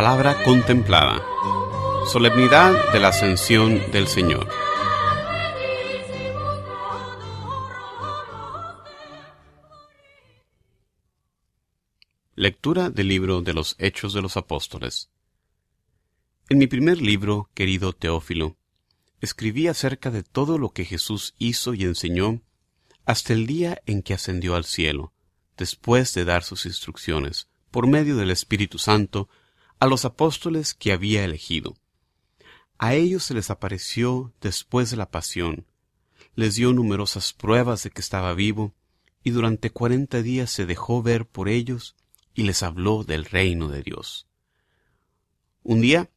La palabra contemplada. Solemnidad de la Ascensión del Señor. Lectura del libro de los Hechos de los Apóstoles. En mi primer libro, querido Teófilo, escribí acerca de todo lo que Jesús hizo y enseñó hasta el día en que ascendió al cielo, después de dar sus instrucciones, por medio del Espíritu Santo, a los apóstoles que había elegido. A ellos se les apareció después de la pasión, les dio numerosas pruebas de que estaba vivo, y durante cuarenta días se dejó ver por ellos y les habló del reino de Dios. Un día,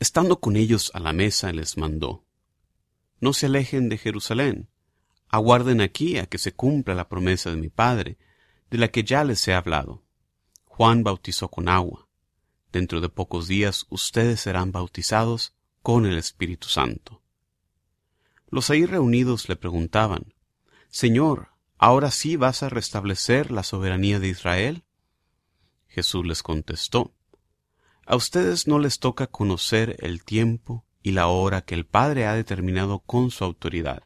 estando con ellos a la mesa, les mandó, No se alejen de Jerusalén, aguarden aquí a que se cumpla la promesa de mi Padre, de la que ya les he hablado. Juan bautizó con agua. Dentro de pocos días ustedes serán bautizados con el Espíritu Santo. Los ahí reunidos le preguntaban, Señor, ¿ahora sí vas a restablecer la soberanía de Israel? Jesús les contestó, A ustedes no les toca conocer el tiempo y la hora que el Padre ha determinado con su autoridad.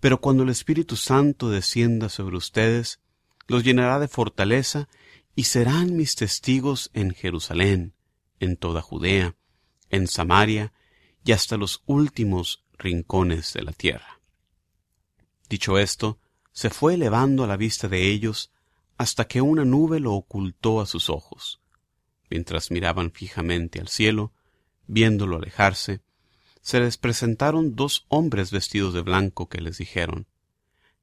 Pero cuando el Espíritu Santo descienda sobre ustedes, los llenará de fortaleza y serán mis testigos en Jerusalén, en toda Judea, en Samaria y hasta los últimos rincones de la tierra. Dicho esto, se fue elevando a la vista de ellos hasta que una nube lo ocultó a sus ojos. Mientras miraban fijamente al cielo, viéndolo alejarse, se les presentaron dos hombres vestidos de blanco que les dijeron,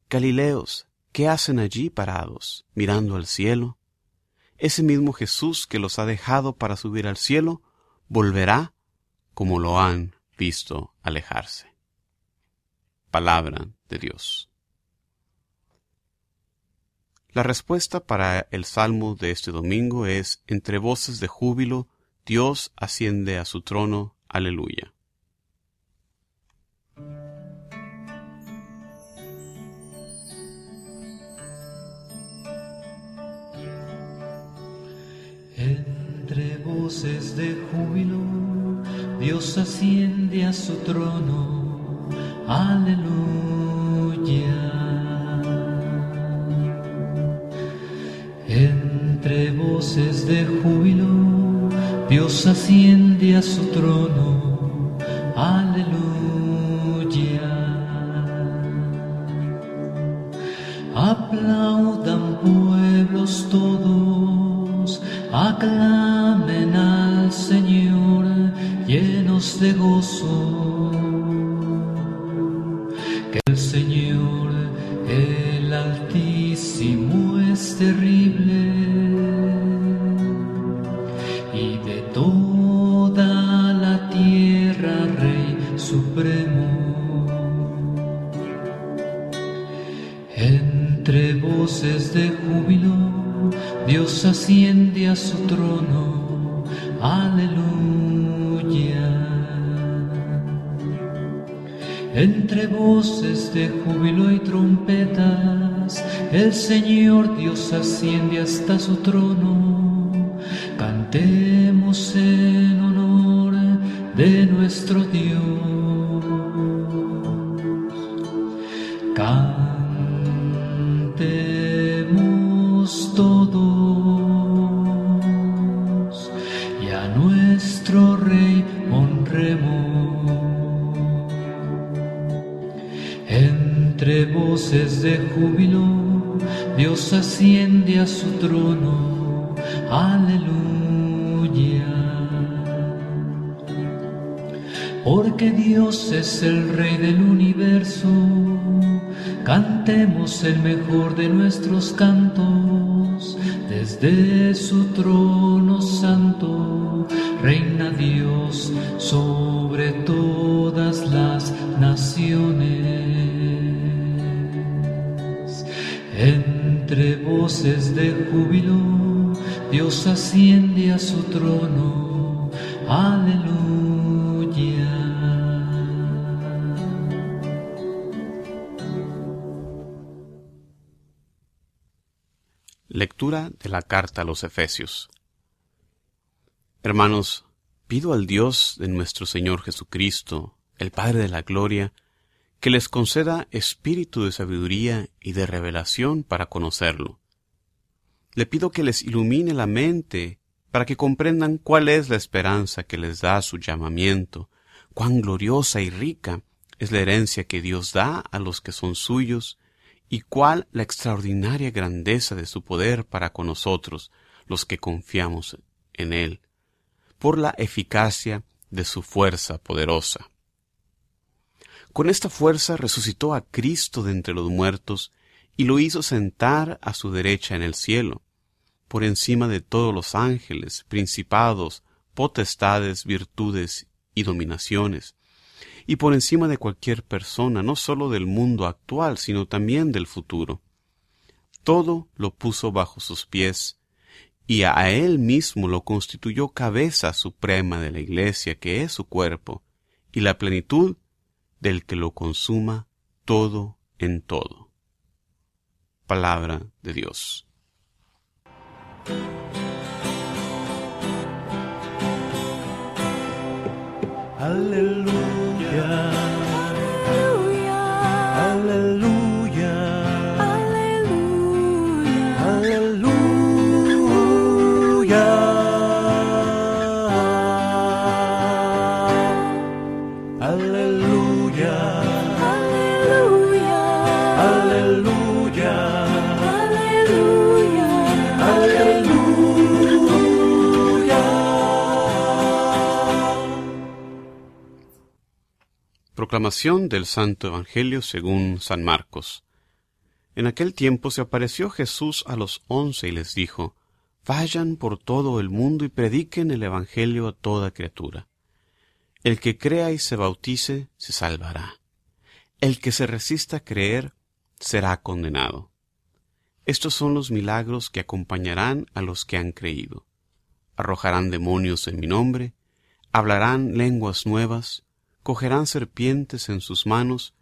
Galileos, ¿qué hacen allí parados, mirando al cielo? Ese mismo Jesús que los ha dejado para subir al cielo, volverá como lo han visto alejarse. Palabra de Dios. La respuesta para el salmo de este domingo es, entre voces de júbilo, Dios asciende a su trono, aleluya. Voces de júbilo, Dios asciende a su trono, aleluya. Entre voces de júbilo, Dios asciende a su trono, aleluya. Aplaudan pueblos todos, aclamen al Señor llenos de gozo. Que el Señor, el Altísimo, es terrible y de toda la tierra Rey Supremo. Entre voces de júbilo, Dios asciende Entre voces de júbilo y trompetas, el Señor Dios asciende hasta su trono. Cantemos en honor de nuestro Dios. Cantemos todos su trono. Aleluya. Porque Dios es el Rey del universo, cantemos el mejor de nuestros cantos. Desde su trono santo reina Dios sobre todas las naciones. Entre voces de júbilo, Dios asciende a su trono. Aleluya. Lectura de la carta a los Efesios. Hermanos, pido al Dios de nuestro Señor Jesucristo, el Padre de la Gloria, que les conceda espíritu de sabiduría y de revelación para conocerlo. Le pido que les ilumine la mente para que comprendan cuál es la esperanza que les da su llamamiento, cuán gloriosa y rica es la herencia que Dios da a los que son suyos, y cuál la extraordinaria grandeza de su poder para con nosotros, los que confiamos en Él, por la eficacia de su fuerza poderosa. Con esta fuerza resucitó a Cristo de entre los muertos y lo hizo sentar a su derecha en el cielo, por encima de todos los ángeles, principados, potestades, virtudes y dominaciones, y por encima de cualquier persona, no sólo del mundo actual, sino también del futuro. Todo lo puso bajo sus pies, y a él mismo lo constituyó cabeza suprema de la Iglesia, que es su cuerpo, y la plenitud del que lo consuma todo en todo. Palabra de Dios. Aleluya. Aleluya. Aleluya. Proclamación del Santo Evangelio según San Marcos. En aquel tiempo se apareció Jesús a los once y les dijo, Vayan por todo el mundo y prediquen el Evangelio a toda criatura. El que crea y se bautice se salvará. El que se resista a creer será condenado. Estos son los milagros que acompañarán a los que han creído. Arrojarán demonios en mi nombre, hablarán lenguas nuevas, cogerán serpientes en sus manos,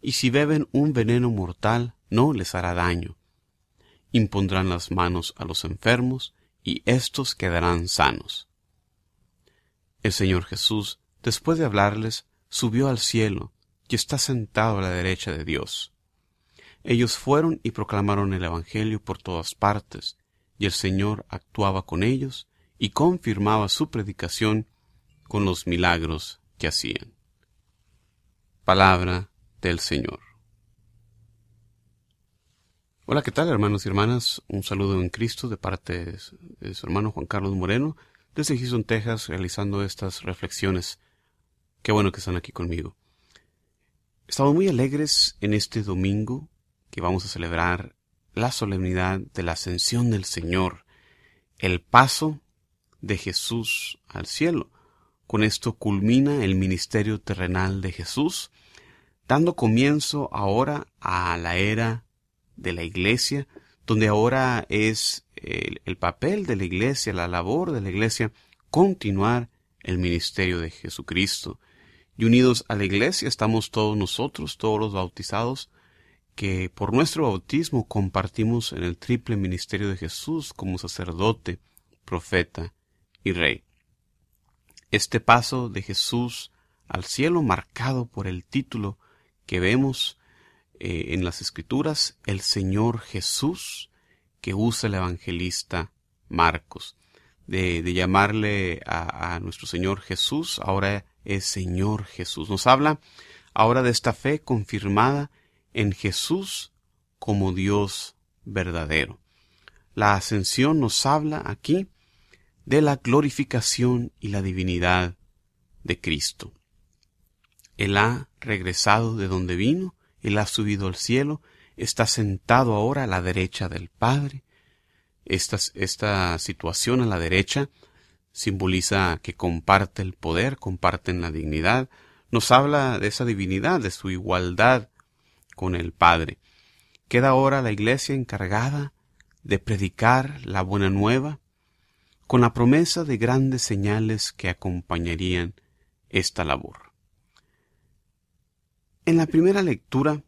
y si beben un veneno mortal no les hará daño. Impondrán las manos a los enfermos, y éstos quedarán sanos. El Señor Jesús, después de hablarles, subió al cielo, y está sentado a la derecha de Dios. Ellos fueron y proclamaron el Evangelio por todas partes, y el Señor actuaba con ellos y confirmaba su predicación con los milagros que hacían. Palabra del Señor. Hola, ¿qué tal hermanos y hermanas? Un saludo en Cristo de parte de su hermano Juan Carlos Moreno desde Houston, Texas, realizando estas reflexiones. Qué bueno que están aquí conmigo. Estamos muy alegres en este domingo que vamos a celebrar la solemnidad de la ascensión del Señor, el paso de Jesús al cielo. Con esto culmina el ministerio terrenal de Jesús, dando comienzo ahora a la era de la iglesia, donde ahora es el, el, papel de la iglesia, la labor de la iglesia, continuar el ministerio de Jesucristo. Y unidos a la iglesia estamos todos nosotros, todos los bautizados, que por nuestro bautismo compartimos en el triple ministerio de Jesús como sacerdote, profeta y rey. Este paso de Jesús al cielo marcado por el título que vemos eh, en las escrituras, el Señor Jesús, que usa el evangelista Marcos. De, de llamarle a, a, nuestro Señor Jesús, ahora es Señor Jesús. Nos habla ahora de esta fe confirmada en Jesús como Dios verdadero. La ascensión nos habla aquí de la glorificación y la divinidad de Cristo. Él ha regresado de donde vino, Él ha subido al cielo, está sentado ahora a la derecha del Padre. Esta, esta situación a la derecha simboliza que comparte el poder, comparten la dignidad, nos habla de esa divinidad, de su igualdad con el Padre. Queda ahora la Iglesia encargada de predicar la buena nueva, con la promesa de grandes señales que acompañarían esta labor. En la primera lectura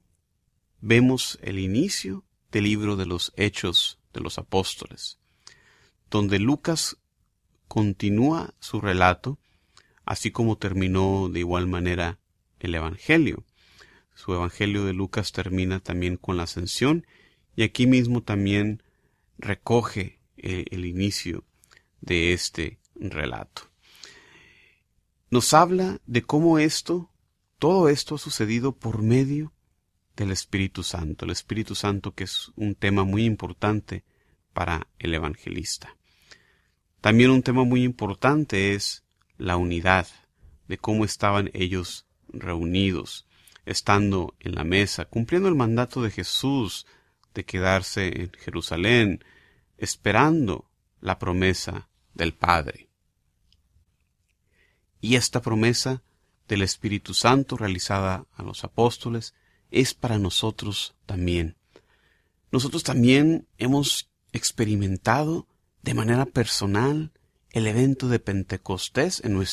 vemos el inicio del libro de los Hechos de los Apóstoles, donde Lucas continúa su relato, así como terminó de igual manera el Evangelio. Su Evangelio de Lucas termina también con la ascensión y aquí mismo también recoge el, el inicio de este relato. Nos habla de cómo esto, todo esto ha sucedido por medio del Espíritu Santo. El Espíritu Santo que es un tema muy importante para el evangelista. También un tema muy importante es la unidad, de cómo estaban ellos reunidos, estando en la mesa, cumpliendo el mandato de Jesús de quedarse en Jerusalén, esperando la promesa del Padre. Y esta promesa del Espíritu Santo realizada a los apóstoles es para nosotros también. Nosotros también hemos experimentado de manera personal el evento de Pentecostés en